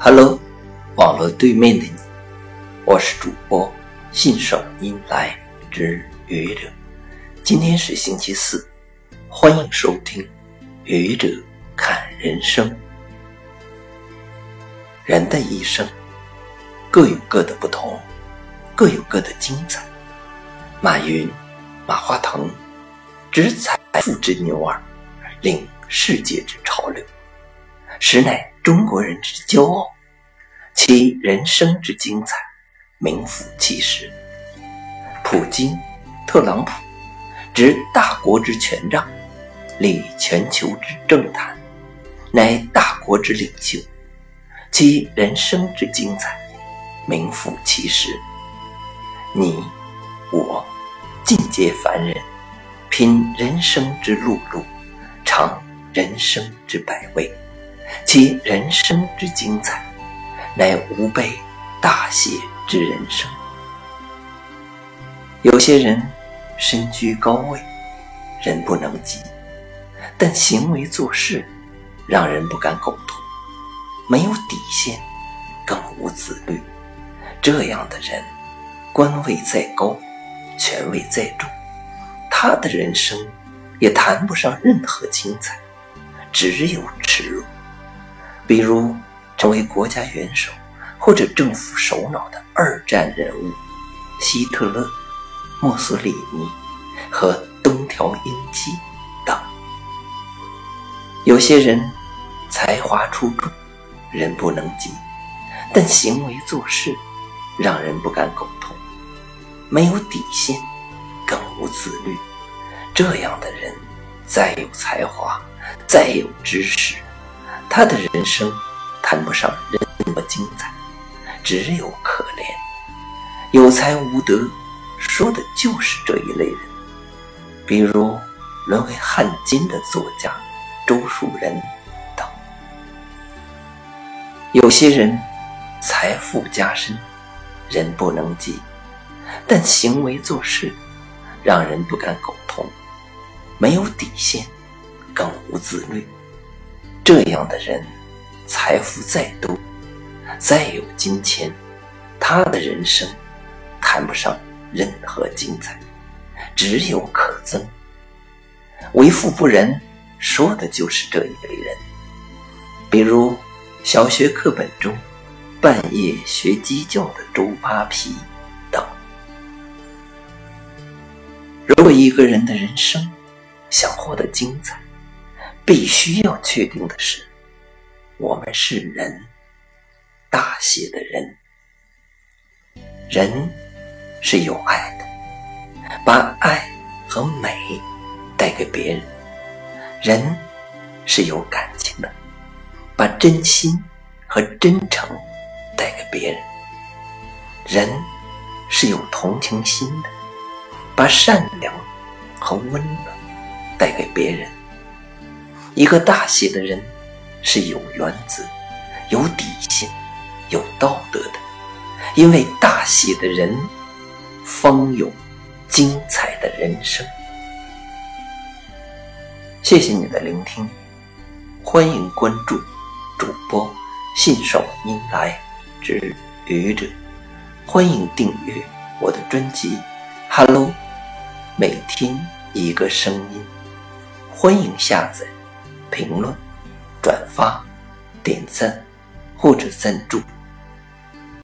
Hello，网络对面的你，我是主播信手拈来之愚者。今天是星期四，欢迎收听愚者看人生。人的一生各有各的不同，各有各的精彩。马云、马化腾之财富之牛耳，领世界之潮流。实乃中国人之骄傲，其人生之精彩，名副其实。普京、特朗普执大国之权杖，立全球之政坛，乃大国之领袖，其人生之精彩，名副其实。你我尽皆凡人，品人生之碌碌，尝人生之百味。其人生之精彩，乃吾辈大写之人生。有些人身居高位，人不能及，但行为做事让人不敢苟同，没有底线，更无自律。这样的人，官位再高，权位再重，他的人生也谈不上任何精彩，只有。比如，成为国家元首或者政府首脑的二战人物，希特勒、墨索里尼和东条英机等。有些人才华出众，人不能及，但行为做事让人不敢苟同，没有底线，更无自律。这样的人，再有才华，再有知识。他的人生谈不上任何精彩，只有可怜。有才无德，说的就是这一类人。比如沦为汉奸的作家周树人等。有些人财富加深，人不能及，但行为做事让人不敢苟同，没有底线，更无自律。这样的人，财富再多，再有金钱，他的人生谈不上任何精彩，只有可憎。为富不仁，说的就是这一类人。比如小学课本中半夜学鸡叫的周扒皮等。如果一个人的人生想活得精彩，必须要确定的是，我们是人，大写的人。人是有爱的，把爱和美带给别人；人是有感情的，把真心和真诚带给别人；人是有同情心的，把善良和温暖带给别人。一个大写的人是有原则、有底线、有道德的，因为大写的人方有精彩的人生。谢谢你的聆听，欢迎关注主播信手拈来之愚者，欢迎订阅我的专辑《Hello》，每天一个声音，欢迎下载。评论、转发、点赞或者赞助。